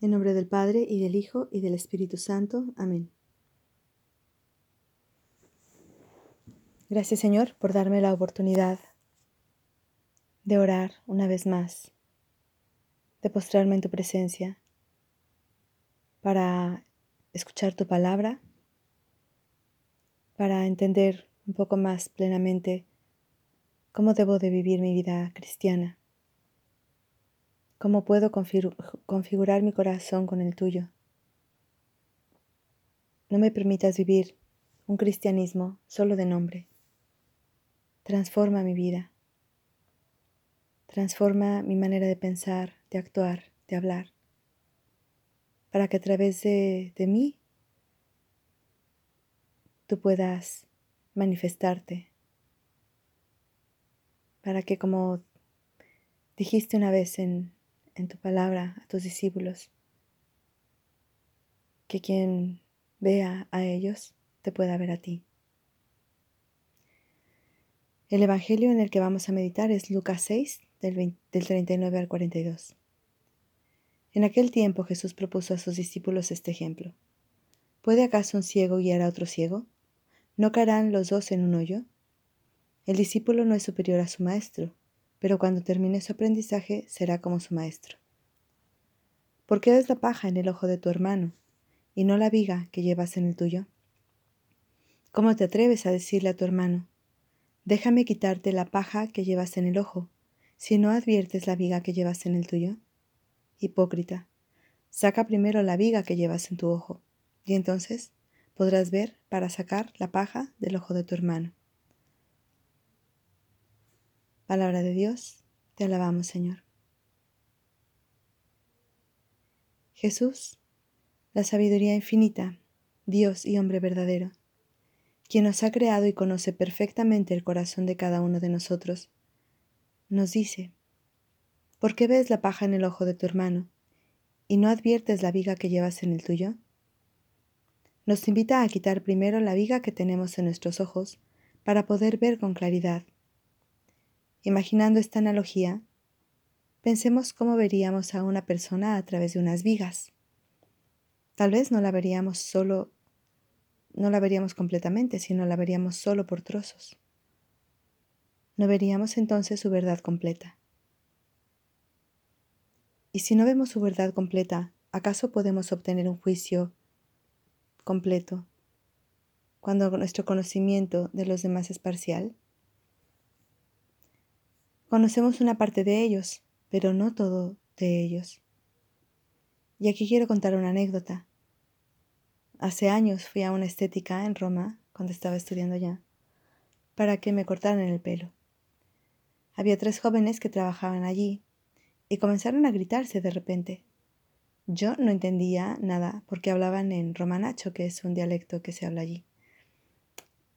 En nombre del Padre y del Hijo y del Espíritu Santo. Amén. Gracias Señor por darme la oportunidad de orar una vez más, de postrarme en tu presencia, para escuchar tu palabra, para entender un poco más plenamente cómo debo de vivir mi vida cristiana, cómo puedo configurar mi corazón con el tuyo. No me permitas vivir un cristianismo solo de nombre. Transforma mi vida. Transforma mi manera de pensar, de actuar, de hablar, para que a través de, de mí tú puedas manifestarte, para que como dijiste una vez en, en tu palabra a tus discípulos, que quien vea a ellos te pueda ver a ti. El Evangelio en el que vamos a meditar es Lucas 6, del, 39 al 42. En aquel tiempo Jesús propuso a sus discípulos este ejemplo. ¿Puede acaso un ciego guiar a otro ciego? ¿No caerán los dos en un hoyo? El discípulo no es superior a su maestro, pero cuando termine su aprendizaje será como su maestro. ¿Por qué ves la paja en el ojo de tu hermano y no la viga que llevas en el tuyo? ¿Cómo te atreves a decirle a tu hermano, Déjame quitarte la paja que llevas en el ojo, si no adviertes la viga que llevas en el tuyo. Hipócrita, saca primero la viga que llevas en tu ojo, y entonces podrás ver para sacar la paja del ojo de tu hermano. Palabra de Dios, te alabamos Señor. Jesús, la sabiduría infinita, Dios y hombre verdadero quien nos ha creado y conoce perfectamente el corazón de cada uno de nosotros, nos dice, ¿por qué ves la paja en el ojo de tu hermano y no adviertes la viga que llevas en el tuyo? Nos invita a quitar primero la viga que tenemos en nuestros ojos para poder ver con claridad. Imaginando esta analogía, pensemos cómo veríamos a una persona a través de unas vigas. Tal vez no la veríamos solo no la veríamos completamente, sino la veríamos solo por trozos. No veríamos entonces su verdad completa. Y si no vemos su verdad completa, ¿acaso podemos obtener un juicio completo cuando nuestro conocimiento de los demás es parcial? Conocemos una parte de ellos, pero no todo de ellos. Y aquí quiero contar una anécdota. Hace años fui a una estética en Roma, cuando estaba estudiando allá, para que me cortaran el pelo. Había tres jóvenes que trabajaban allí y comenzaron a gritarse de repente. Yo no entendía nada porque hablaban en romanacho, que es un dialecto que se habla allí.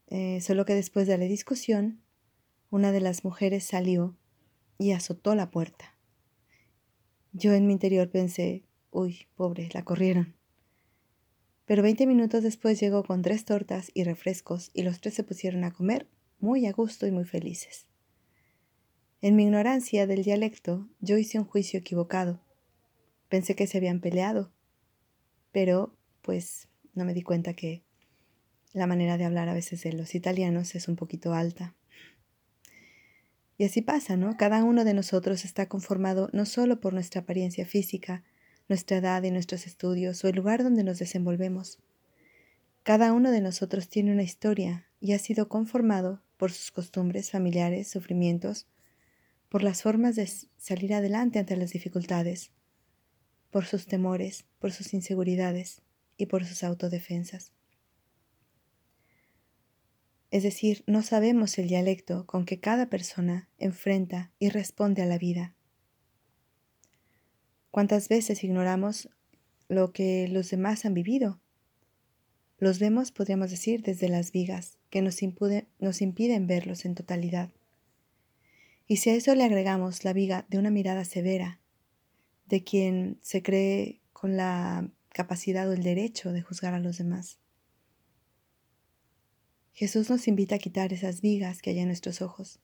Eh, solo que después de la discusión, una de las mujeres salió y azotó la puerta. Yo en mi interior pensé, uy, pobre, la corrieron. Pero veinte minutos después llegó con tres tortas y refrescos y los tres se pusieron a comer muy a gusto y muy felices. En mi ignorancia del dialecto, yo hice un juicio equivocado. Pensé que se habían peleado, pero pues no me di cuenta que la manera de hablar a veces de los italianos es un poquito alta. Y así pasa, ¿no? Cada uno de nosotros está conformado no solo por nuestra apariencia física, nuestra edad y nuestros estudios o el lugar donde nos desenvolvemos. Cada uno de nosotros tiene una historia y ha sido conformado por sus costumbres familiares, sufrimientos, por las formas de salir adelante ante las dificultades, por sus temores, por sus inseguridades y por sus autodefensas. Es decir, no sabemos el dialecto con que cada persona enfrenta y responde a la vida. ¿Cuántas veces ignoramos lo que los demás han vivido? Los vemos, podríamos decir, desde las vigas, que nos, impiden verlos en totalidad. Y si a eso le agregamos la viga de una mirada severa, de quien se cree con la capacidad o el derecho de juzgar a los demás. Jesús nos invita a quitar esas vigas que hay en nuestros ojos.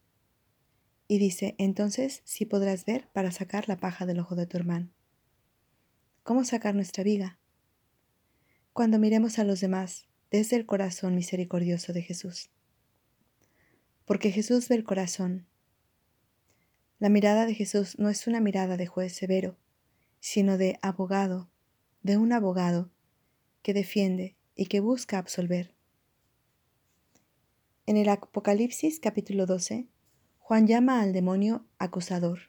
Y dice, entonces sí podrás ver para sacar la paja del ojo de tu hermano. ¿Cómo sacar nuestra viga? Cuando miremos a los demás desde el corazón misericordioso de Jesús. Porque Jesús ve el corazón. La mirada de Jesús no es una mirada de juez severo, sino de abogado, de un abogado que defiende y que busca absolver. En el Apocalipsis capítulo 12, Juan llama al demonio acusador,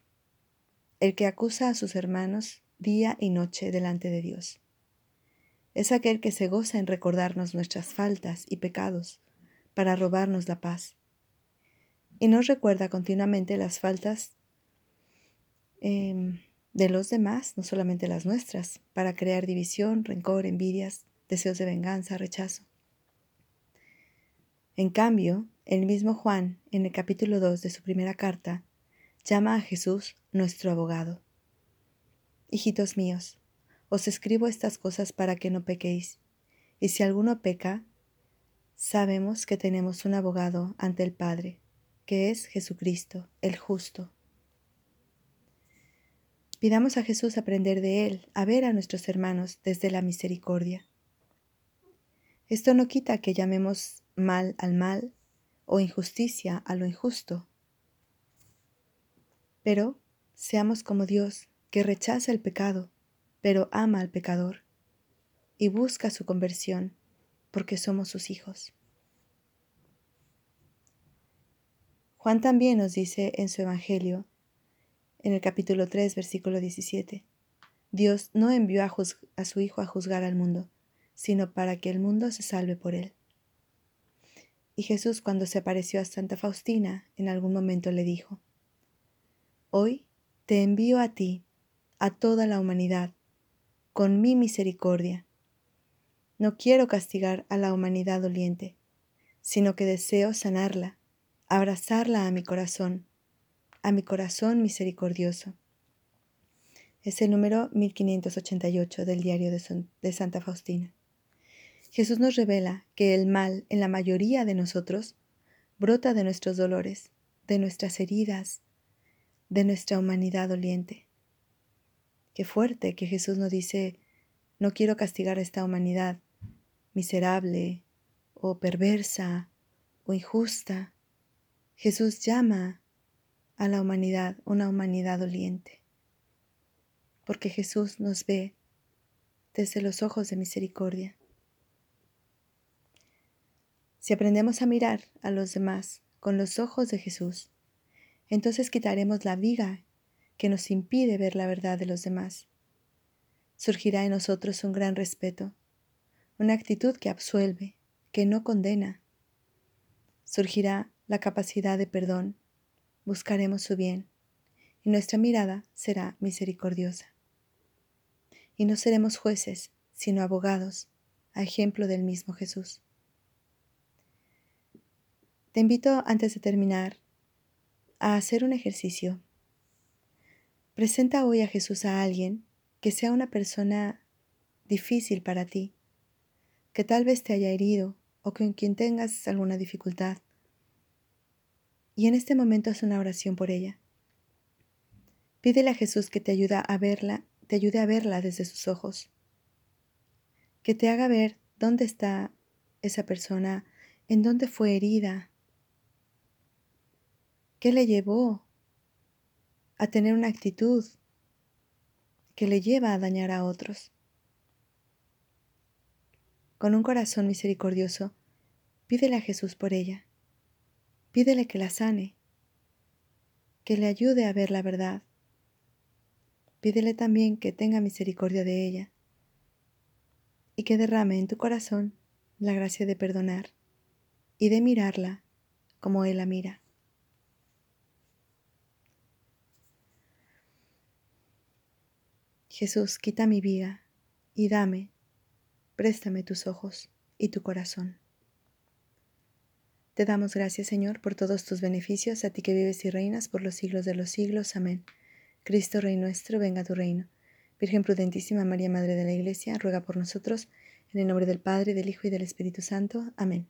el que acusa a sus hermanos día y noche delante de Dios. Es aquel que se goza en recordarnos nuestras faltas y pecados para robarnos la paz. Y nos recuerda continuamente las faltas em, de los demás, no solamente las nuestras, para crear división, rencor, envidias, deseos de venganza, rechazo. En cambio, el mismo Juan, en el capítulo 2 de su primera carta, llama a Jesús nuestro abogado. Hijitos míos, os escribo estas cosas para que no pequéis. Y si alguno peca, sabemos que tenemos un abogado ante el Padre, que es Jesucristo, el justo. Pidamos a Jesús aprender de Él, a ver a nuestros hermanos desde la misericordia. Esto no quita que llamemos mal al mal o injusticia a lo injusto, pero seamos como Dios, que rechaza el pecado pero ama al pecador y busca su conversión porque somos sus hijos. Juan también nos dice en su Evangelio, en el capítulo 3, versículo 17, Dios no envió a, a, su Hijo a juzgar al mundo, sino para que el mundo se salve por él. Y Jesús cuando se apareció a Santa Faustina en algún momento le dijo, Hoy te envío a ti, a toda la humanidad, con mi misericordia. No quiero castigar a la humanidad doliente, sino que deseo sanarla, abrazarla a mi corazón, a mi corazón misericordioso. Es el número 1588 del diario de, Santa Faustina. Jesús nos revela que el mal en la mayoría de nosotros brota de nuestros dolores, de nuestras heridas, de nuestra humanidad doliente. Qué fuerte que Jesús nos dice, no quiero castigar a esta humanidad miserable o perversa o injusta. Jesús llama a la humanidad una humanidad doliente, porque Jesús nos ve desde los ojos de misericordia. Si aprendemos a mirar a los demás con los ojos de Jesús, entonces quitaremos la viga que nos impide ver la verdad de los demás. Surgirá en nosotros un gran respeto, una actitud que absuelve, que no condena. Surgirá la capacidad de perdón, buscaremos su bien, y nuestra mirada será misericordiosa. Y no seremos jueces, sino abogados, a ejemplo del mismo Jesús. Te invito, antes de terminar, a hacer un ejercicio Presenta hoy a Jesús a alguien que sea una persona difícil para ti, que tal vez te haya herido o con quien tengas alguna dificultad. Y en este momento haz una oración por ella. Pídele a Jesús que te ayude a verla, te ayude a verla desde sus ojos. Que te haga ver dónde está esa persona, en dónde fue herida, qué le llevó a tener una actitud que le lleva a dañar a otros. Con un corazón misericordioso, pídele a Jesús por ella. Pídele que la sane, que le ayude a ver la verdad. Pídele también que tenga misericordia de ella y que derrame en tu corazón la gracia de perdonar y de mirarla como Él la mira. Jesús, quita mi vida y dame, préstame tus ojos y tu corazón. Te damos gracias, Señor, por todos tus beneficios, a ti que vives y reinas por los siglos de los siglos. Amén. Cristo, Rey nuestro, venga a tu reino. Virgen prudentísima María, Madre de la Iglesia, ruega por nosotros, en el nombre del Padre, del Hijo y del Espíritu Santo. Amén.